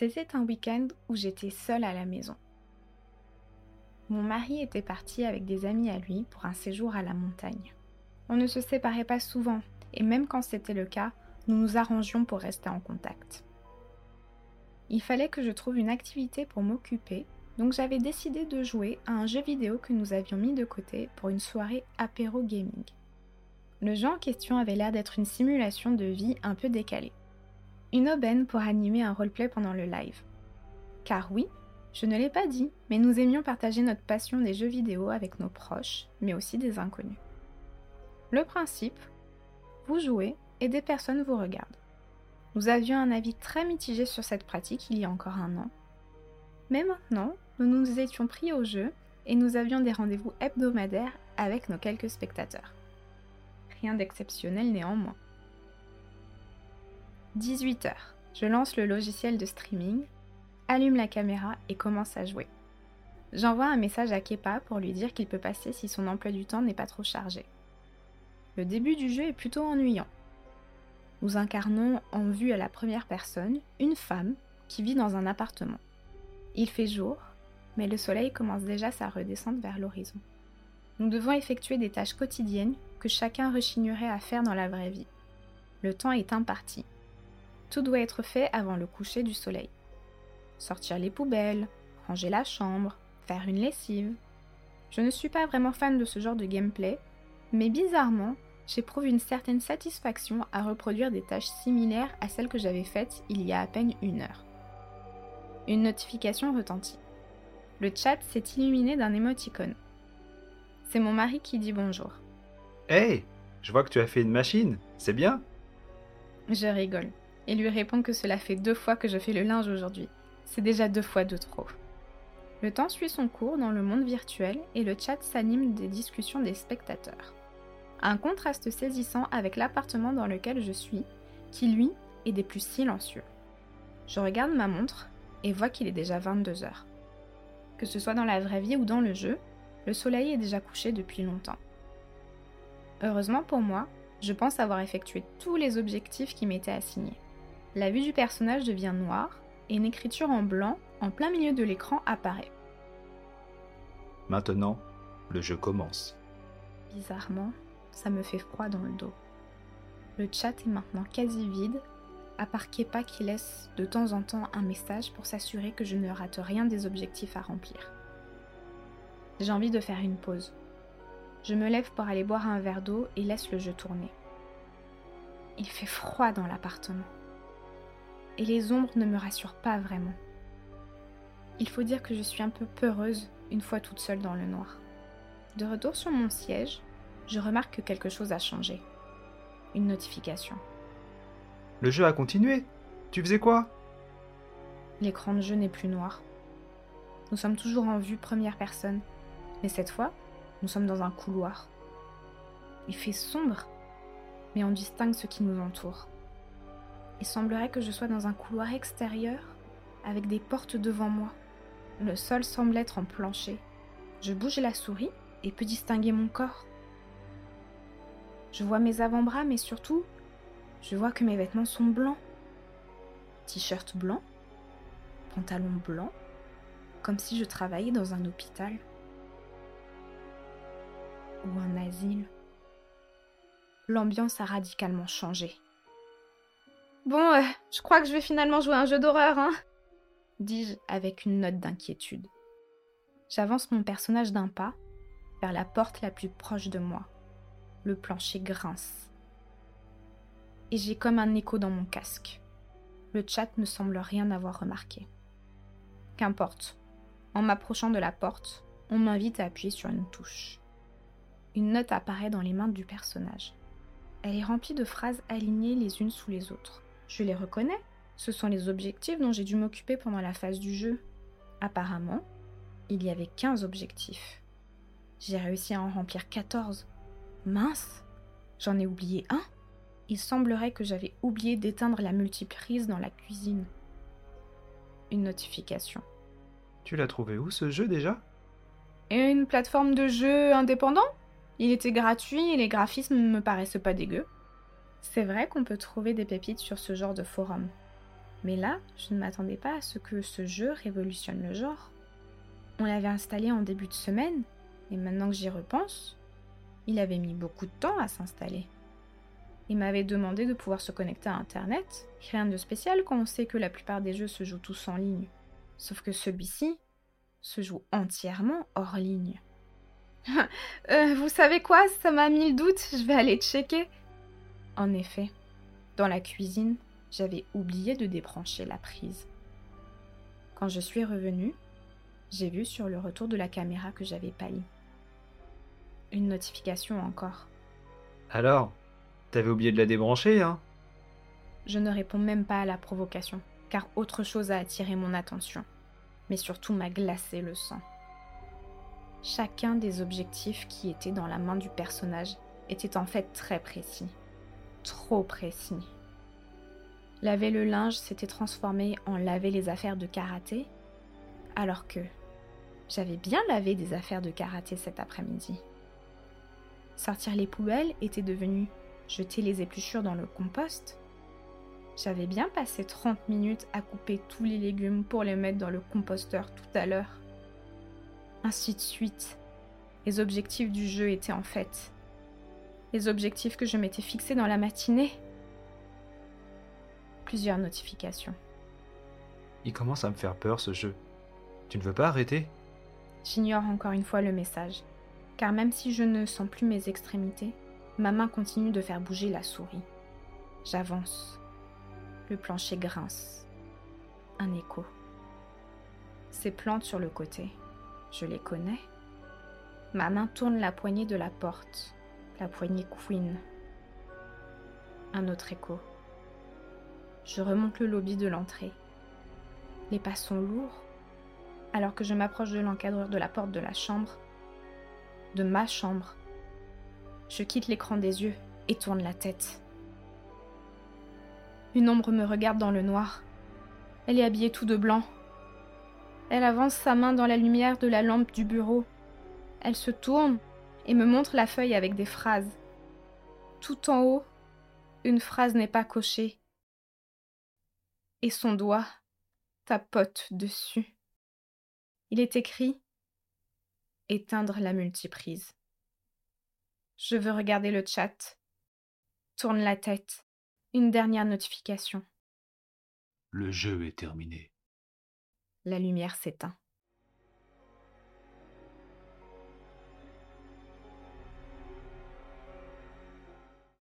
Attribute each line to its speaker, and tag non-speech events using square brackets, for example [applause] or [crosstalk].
Speaker 1: C'était un week-end où j'étais seule à la maison. Mon mari était parti avec des amis à lui pour un séjour à la montagne. On ne se séparait pas souvent, et même quand c'était le cas, nous nous arrangions pour rester en contact. Il fallait que je trouve une activité pour m'occuper, donc j'avais décidé de jouer à un jeu vidéo que nous avions mis de côté pour une soirée apéro gaming. Le jeu en question avait l'air d'être une simulation de vie un peu décalée. Une aubaine pour animer un roleplay pendant le live. Car oui, je ne l'ai pas dit, mais nous aimions partager notre passion des jeux vidéo avec nos proches, mais aussi des inconnus. Le principe, vous jouez et des personnes vous regardent. Nous avions un avis très mitigé sur cette pratique il y a encore un an. Mais maintenant, nous nous étions pris au jeu et nous avions des rendez-vous hebdomadaires avec nos quelques spectateurs. Rien d'exceptionnel néanmoins. 18h. Je lance le logiciel de streaming, allume la caméra et commence à jouer. J'envoie un message à Kepa pour lui dire qu'il peut passer si son emploi du temps n'est pas trop chargé. Le début du jeu est plutôt ennuyant. Nous incarnons en vue à la première personne une femme qui vit dans un appartement. Il fait jour, mais le soleil commence déjà sa redescente vers l'horizon. Nous devons effectuer des tâches quotidiennes que chacun rechignerait à faire dans la vraie vie. Le temps est imparti. Tout doit être fait avant le coucher du soleil. Sortir les poubelles, ranger la chambre, faire une lessive. Je ne suis pas vraiment fan de ce genre de gameplay, mais bizarrement, j'éprouve une certaine satisfaction à reproduire des tâches similaires à celles que j'avais faites il y a à peine une heure. Une notification retentit. Le chat s'est illuminé d'un émoticône. C'est mon mari qui dit bonjour.
Speaker 2: Hey, je vois que tu as fait une machine, c'est bien
Speaker 1: Je rigole et lui réponds que cela fait deux fois que je fais le linge aujourd'hui. C'est déjà deux fois de trop. Le temps suit son cours dans le monde virtuel et le chat s'anime des discussions des spectateurs. Un contraste saisissant avec l'appartement dans lequel je suis, qui lui est des plus silencieux. Je regarde ma montre et vois qu'il est déjà 22 heures. Que ce soit dans la vraie vie ou dans le jeu, le soleil est déjà couché depuis longtemps. Heureusement pour moi, je pense avoir effectué tous les objectifs qui m'étaient assignés. La vue du personnage devient noire et une écriture en blanc en plein milieu de l'écran apparaît.
Speaker 2: Maintenant, le jeu commence.
Speaker 1: Bizarrement, ça me fait froid dans le dos. Le chat est maintenant quasi vide à part Kepa qui laisse de temps en temps un message pour s'assurer que je ne rate rien des objectifs à remplir. J'ai envie de faire une pause. Je me lève pour aller boire un verre d'eau et laisse le jeu tourner. Il fait froid dans l'appartement. Et les ombres ne me rassurent pas vraiment. Il faut dire que je suis un peu peureuse une fois toute seule dans le noir. De retour sur mon siège, je remarque que quelque chose a changé. Une notification.
Speaker 2: Le jeu a continué Tu faisais quoi?
Speaker 1: L'écran de jeu n'est plus noir. Nous sommes toujours en vue première personne, mais cette fois, nous sommes dans un couloir. Il fait sombre, mais on distingue ce qui nous entoure. Il semblerait que je sois dans un couloir extérieur, avec des portes devant moi. Le sol semble être en plancher. Je bouge la souris et peux distinguer mon corps. Je vois mes avant-bras, mais surtout je vois que mes vêtements sont blancs. T-shirt blanc, pantalon blanc, comme si je travaillais dans un hôpital ou un asile. L'ambiance a radicalement changé. Bon, euh, je crois que je vais finalement jouer un jeu d'horreur, hein dis-je avec une note d'inquiétude. J'avance mon personnage d'un pas vers la porte la plus proche de moi. Le plancher grince et j'ai comme un écho dans mon casque. Le chat ne semble rien avoir remarqué. Qu'importe. En m'approchant de la porte, on m'invite à appuyer sur une touche. Une note apparaît dans les mains du personnage. Elle est remplie de phrases alignées les unes sous les autres. Je les reconnais. Ce sont les objectifs dont j'ai dû m'occuper pendant la phase du jeu. Apparemment, il y avait 15 objectifs. J'ai réussi à en remplir 14. Mince J'en ai oublié un Il semblerait que j'avais oublié d'éteindre la multiprise dans la cuisine. Une notification.
Speaker 2: Tu l'as trouvé où ce jeu déjà?
Speaker 1: Une plateforme de jeu indépendant? Il était gratuit et les graphismes ne me paraissaient pas dégueux. C'est vrai qu'on peut trouver des pépites sur ce genre de forum. Mais là, je ne m'attendais pas à ce que ce jeu révolutionne le genre. On l'avait installé en début de semaine, et maintenant que j'y repense, il avait mis beaucoup de temps à s'installer. Il m'avait demandé de pouvoir se connecter à Internet, rien de spécial quand on sait que la plupart des jeux se jouent tous en ligne. Sauf que celui-ci se joue entièrement hors ligne. [laughs] Euh, vous savez quoi? Ça m'a mis le doute, je vais aller checker. En effet, dans la cuisine, j'avais oublié de débrancher la prise. Quand je suis revenue, j'ai vu sur le retour de la caméra que j'avais pâli. Une notification encore.
Speaker 2: Alors T'avais oublié de la débrancher, hein?
Speaker 1: Je ne réponds même pas à la provocation, car autre chose a attiré mon attention, mais surtout m'a glacé le sang. Chacun des objectifs qui étaient dans la main du personnage était en fait très précis. Trop précis. Laver le linge s'était transformé en laver les affaires de karaté, alors que j'avais bien lavé des affaires de karaté cet après-midi. Sortir les poubelles était devenu jeter les épluchures dans le compost. J'avais bien passé 30 minutes à couper tous les légumes pour les mettre dans le composteur tout à l'heure. Ainsi de suite. Les objectifs du jeu étaient en fait les objectifs que je m'étais fixés dans la matinée. Plusieurs notifications.
Speaker 2: Il commence à me faire peur ce jeu. Tu ne veux pas arrêter?
Speaker 1: J'ignore encore une fois le message, car même si je ne sens plus mes extrémités, ma main continue de faire bouger la souris. J'avance. Le plancher grince. Un écho. Ces plantes sur le côté, je les connais. Ma main tourne la poignée de la porte, la poignée Queen. Un autre écho. Je remonte le lobby de l'entrée. Les pas sont lourds. Alors que je m'approche de l'encadreur de la porte de la chambre, de ma chambre, je quitte l'écran des yeux et tourne la tête. Une ombre me regarde dans le noir. Elle est habillée tout de blanc. Elle avance sa main dans la lumière de la lampe du bureau. Elle se tourne et me montre la feuille avec des phrases. Tout en haut, une phrase n'est pas cochée et son doigt tapote dessus. Il est écrit Éteindre la multiprise. Je veux regarder le chat. Tourne la tête. Une dernière notification.
Speaker 2: Le jeu est terminé.
Speaker 1: La lumière s'éteint.